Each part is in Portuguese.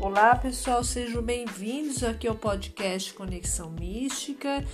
Olá pessoal, sejam bem-vindos aqui ao podcast Conexão Mística.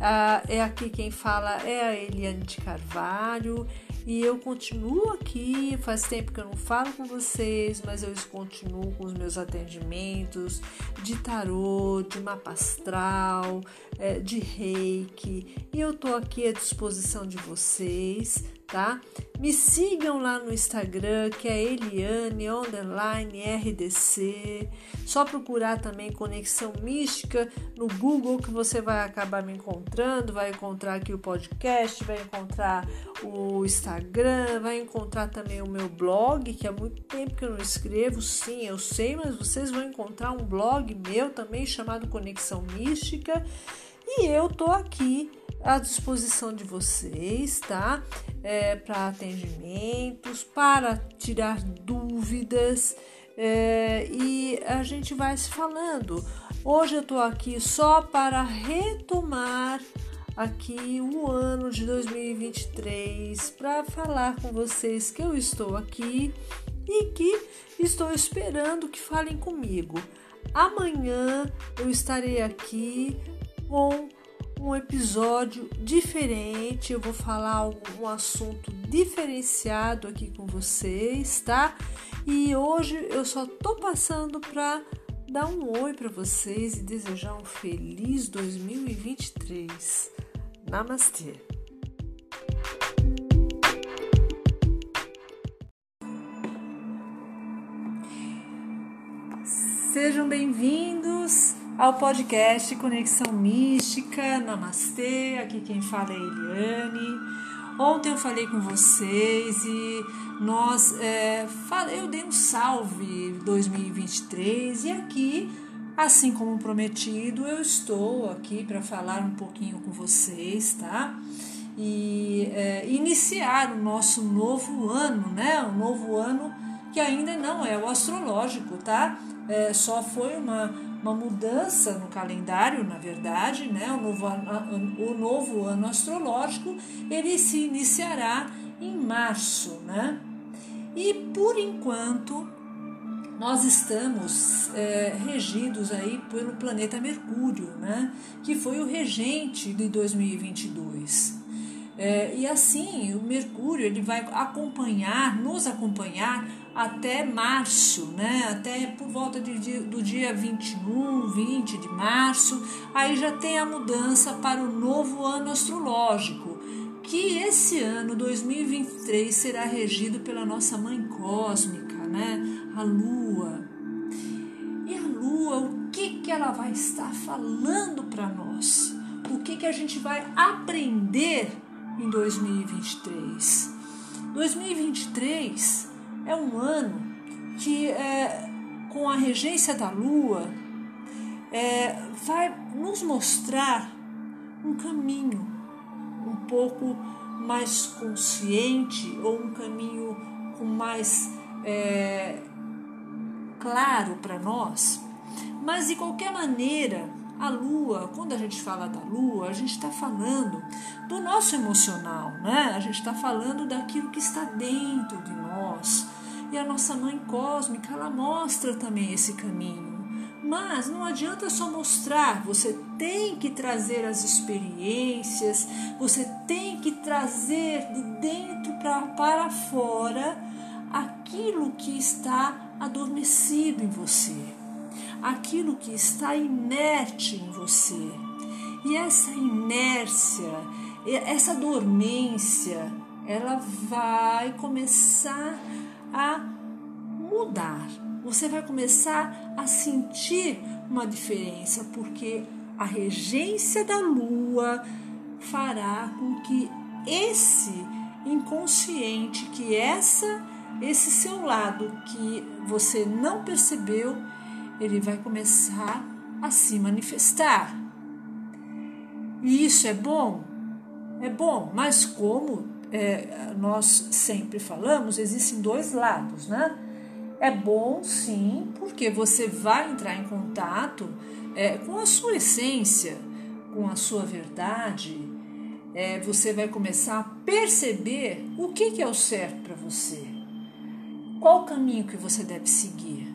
Ah, é aqui quem fala é a Eliane de Carvalho e eu continuo aqui. Faz tempo que eu não falo com vocês, mas eu continuo com os meus atendimentos de tarô, de mapa astral, é, de reiki e eu tô aqui à disposição de vocês tá? Me sigam lá no Instagram, que é Eliane underline RDC. Só procurar também Conexão Mística no Google que você vai acabar me encontrando, vai encontrar aqui o podcast, vai encontrar o Instagram, vai encontrar também o meu blog, que há muito tempo que eu não escrevo. Sim, eu sei, mas vocês vão encontrar um blog meu também chamado Conexão Mística. E eu tô aqui à disposição de vocês, tá? É, para atendimentos, para tirar dúvidas é, e a gente vai se falando. Hoje eu tô aqui só para retomar aqui o ano de 2023 para falar com vocês que eu estou aqui e que estou esperando que falem comigo. Amanhã eu estarei aqui com um episódio diferente. Eu vou falar um assunto diferenciado aqui com vocês, tá? E hoje eu só tô passando para dar um oi para vocês e desejar um feliz 2023. Namastê. Sejam bem-vindos ao podcast Conexão Mística. Namastê, aqui quem fala é Eliane. Ontem eu falei com vocês e nós é, eu dei um salve 2023 e aqui, assim como prometido, eu estou aqui para falar um pouquinho com vocês, tá? E é, iniciar o nosso novo ano, né? Um novo ano que ainda não é o astrológico, tá? É, só foi uma uma mudança no calendário, na verdade, né? o, novo, o novo ano astrológico ele se iniciará em março. Né? E por enquanto nós estamos é, regidos aí pelo planeta Mercúrio, né? que foi o regente de 2022. É, e assim, o Mercúrio ele vai acompanhar, nos acompanhar até março, né? até por volta de, do dia 21, 20 de março, aí já tem a mudança para o novo ano astrológico, que esse ano 2023 será regido pela nossa mãe cósmica, né? a Lua. E a Lua, o que, que ela vai estar falando para nós? O que, que a gente vai aprender em 2023? 2023 é um ano que, é, com a regência da Lua, é, vai nos mostrar um caminho um pouco mais consciente ou um caminho com mais é, claro para nós. Mas de qualquer maneira, a lua, quando a gente fala da lua, a gente está falando do nosso emocional, né? A gente está falando daquilo que está dentro de nós, e a nossa mãe cósmica, ela mostra também esse caminho. Mas não adianta só mostrar, você tem que trazer as experiências, você tem que trazer de dentro pra, para fora aquilo que está adormecido em você, aquilo que está inerte em você. E essa inércia, essa dormência, ela vai começar a mudar. Você vai começar a sentir uma diferença, porque a regência da lua fará com que esse inconsciente, que essa esse seu lado que você não percebeu, ele vai começar a se manifestar. E isso é bom? É bom, mas como é, nós sempre falamos, existem dois lados, né? É bom sim, porque você vai entrar em contato é, com a sua essência, com a sua verdade, é, você vai começar a perceber o que, que é o certo para você, qual o caminho que você deve seguir,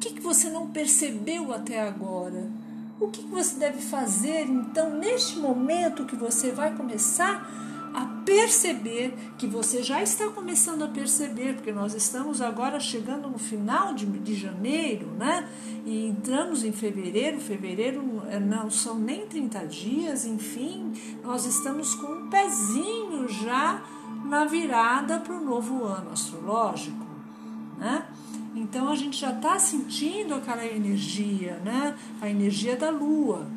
que, que você não percebeu até agora? O que você deve fazer então neste momento que você vai começar a perceber que você já está começando a perceber, porque nós estamos agora chegando no final de, de janeiro, né? E entramos em fevereiro, fevereiro eh, não são nem 30 dias, enfim, nós estamos com um pezinho já na virada para o novo ano astrológico, né? Então a gente já está sentindo aquela energia, né? A energia da Lua.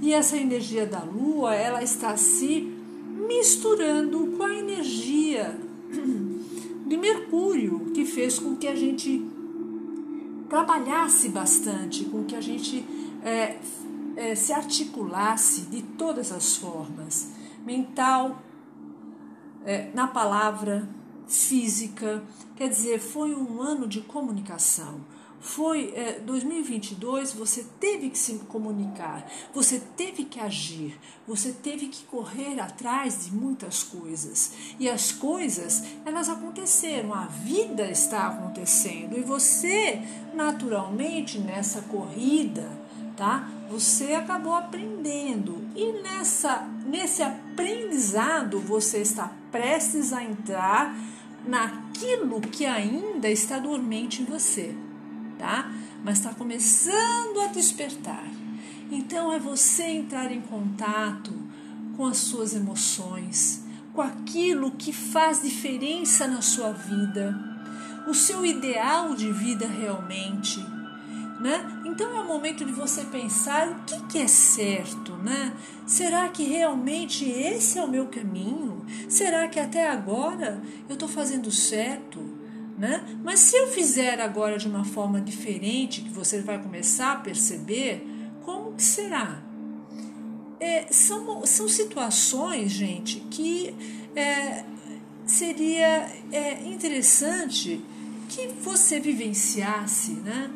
E essa energia da Lua, ela está se misturando com a energia de Mercúrio, que fez com que a gente trabalhasse bastante, com que a gente é, é, se articulasse de todas as formas mental, é, na palavra, física. Quer dizer, foi um ano de comunicação foi é, 2022 você teve que se comunicar, você teve que agir, você teve que correr atrás de muitas coisas e as coisas elas aconteceram, a vida está acontecendo e você naturalmente nessa corrida, tá? Você acabou aprendendo e nessa nesse aprendizado você está prestes a entrar naquilo que ainda está dormente em você tá? Mas está começando a despertar. Então é você entrar em contato com as suas emoções, com aquilo que faz diferença na sua vida, o seu ideal de vida realmente. Né? Então é o momento de você pensar o que, que é certo, né? Será que realmente esse é o meu caminho? Será que até agora eu estou fazendo certo? Né? Mas se eu fizer agora de uma forma diferente, que você vai começar a perceber, como que será? É, são, são situações, gente, que é, seria é, interessante que você vivenciasse, né?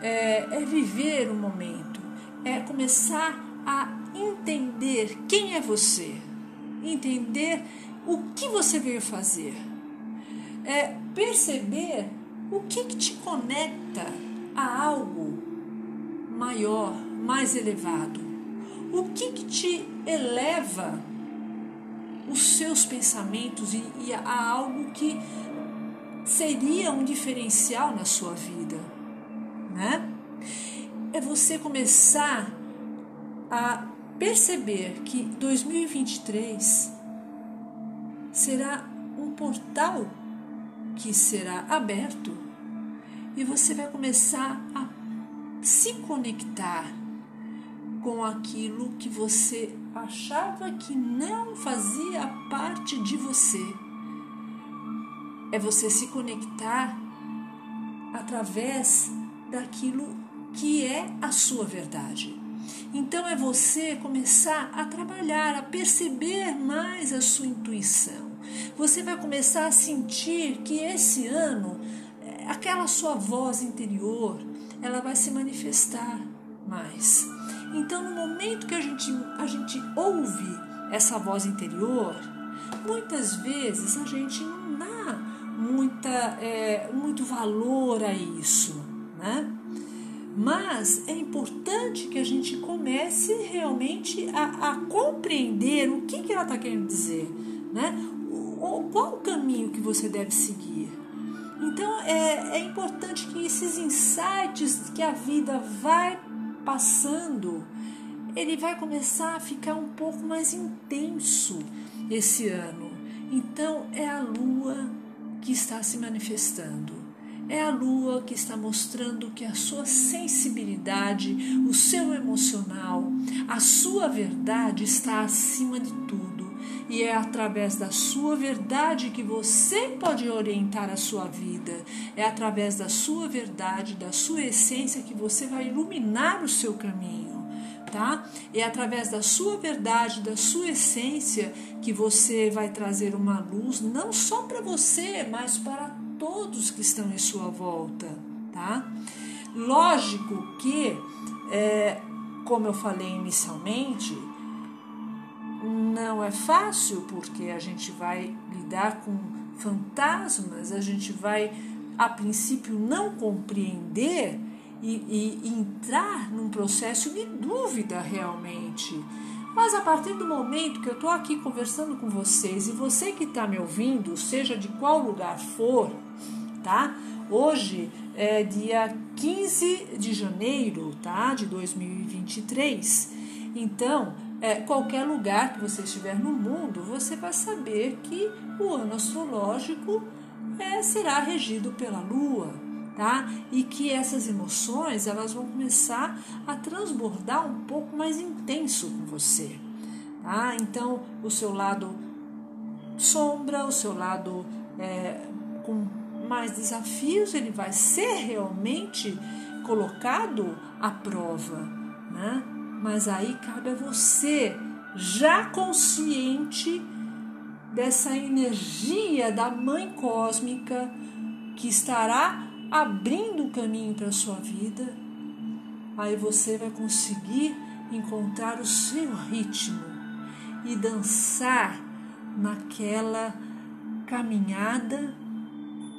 É, é viver o momento, é começar a entender quem é você, entender o que você veio fazer é perceber o que, que te conecta a algo maior, mais elevado. O que, que te eleva os seus pensamentos e, e a algo que seria um diferencial na sua vida, né? É você começar a perceber que 2023 será um portal que será aberto e você vai começar a se conectar com aquilo que você achava que não fazia parte de você. É você se conectar através daquilo que é a sua verdade. Então é você começar a trabalhar, a perceber mais a sua intuição você vai começar a sentir que esse ano, é, aquela sua voz interior, ela vai se manifestar mais. Então, no momento que a gente, a gente ouve essa voz interior, muitas vezes a gente não dá muita, é, muito valor a isso, né? Mas é importante que a gente comece realmente a, a compreender o que, que ela está querendo dizer, né? qual o caminho que você deve seguir. Então é, é importante que esses insights que a vida vai passando, ele vai começar a ficar um pouco mais intenso esse ano. Então é a lua que está se manifestando. É a lua que está mostrando que a sua sensibilidade, o seu emocional, a sua verdade está acima de tudo e é através da sua verdade que você pode orientar a sua vida. É através da sua verdade, da sua essência que você vai iluminar o seu caminho. Tá? É através da sua verdade, da sua essência, que você vai trazer uma luz não só para você, mas para todos que estão em sua volta. Tá? Lógico que, é, como eu falei inicialmente, não é fácil porque a gente vai lidar com fantasmas, a gente vai a princípio não compreender e, e entrar num processo de dúvida realmente. Mas a partir do momento que eu estou aqui conversando com vocês e você que está me ouvindo, seja de qual lugar for, tá? Hoje é dia 15 de janeiro, tá? De 2023. Então, é, qualquer lugar que você estiver no mundo, você vai saber que o ano astrológico é, será regido pela Lua, tá? E que essas emoções elas vão começar a transbordar um pouco mais intenso com você, tá? Então, o seu lado sombra, o seu lado é, com mais desafios, ele vai ser realmente colocado à prova, né? Mas aí cabe a você, já consciente dessa energia da Mãe Cósmica que estará abrindo o caminho para a sua vida, aí você vai conseguir encontrar o seu ritmo e dançar naquela caminhada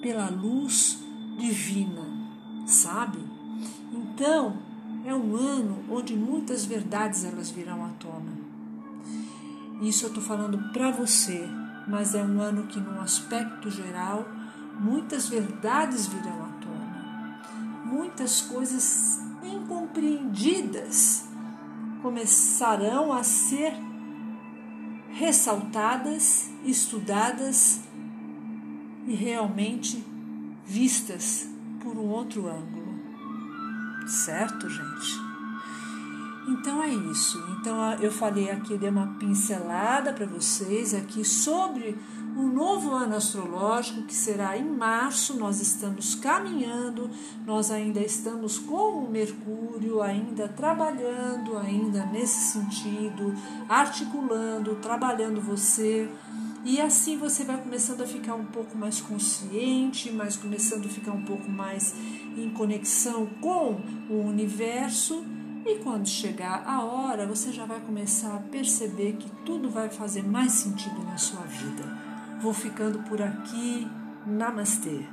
pela luz divina, sabe? Então, é um ano onde muitas verdades elas virão à tona. Isso eu estou falando para você, mas é um ano que, num aspecto geral, muitas verdades virão à muitas coisas incompreendidas começarão a ser ressaltadas, estudadas e realmente vistas por um outro ângulo. Certo, gente? Então é isso. Então eu falei aqui, dei uma pincelada para vocês aqui sobre um novo ano astrológico que será em março. Nós estamos caminhando, nós ainda estamos com o Mercúrio, ainda trabalhando, ainda nesse sentido, articulando, trabalhando você. E assim você vai começando a ficar um pouco mais consciente, mas começando a ficar um pouco mais em conexão com o universo. E quando chegar a hora, você já vai começar a perceber que tudo vai fazer mais sentido na sua vida. Vou ficando por aqui. Namastê.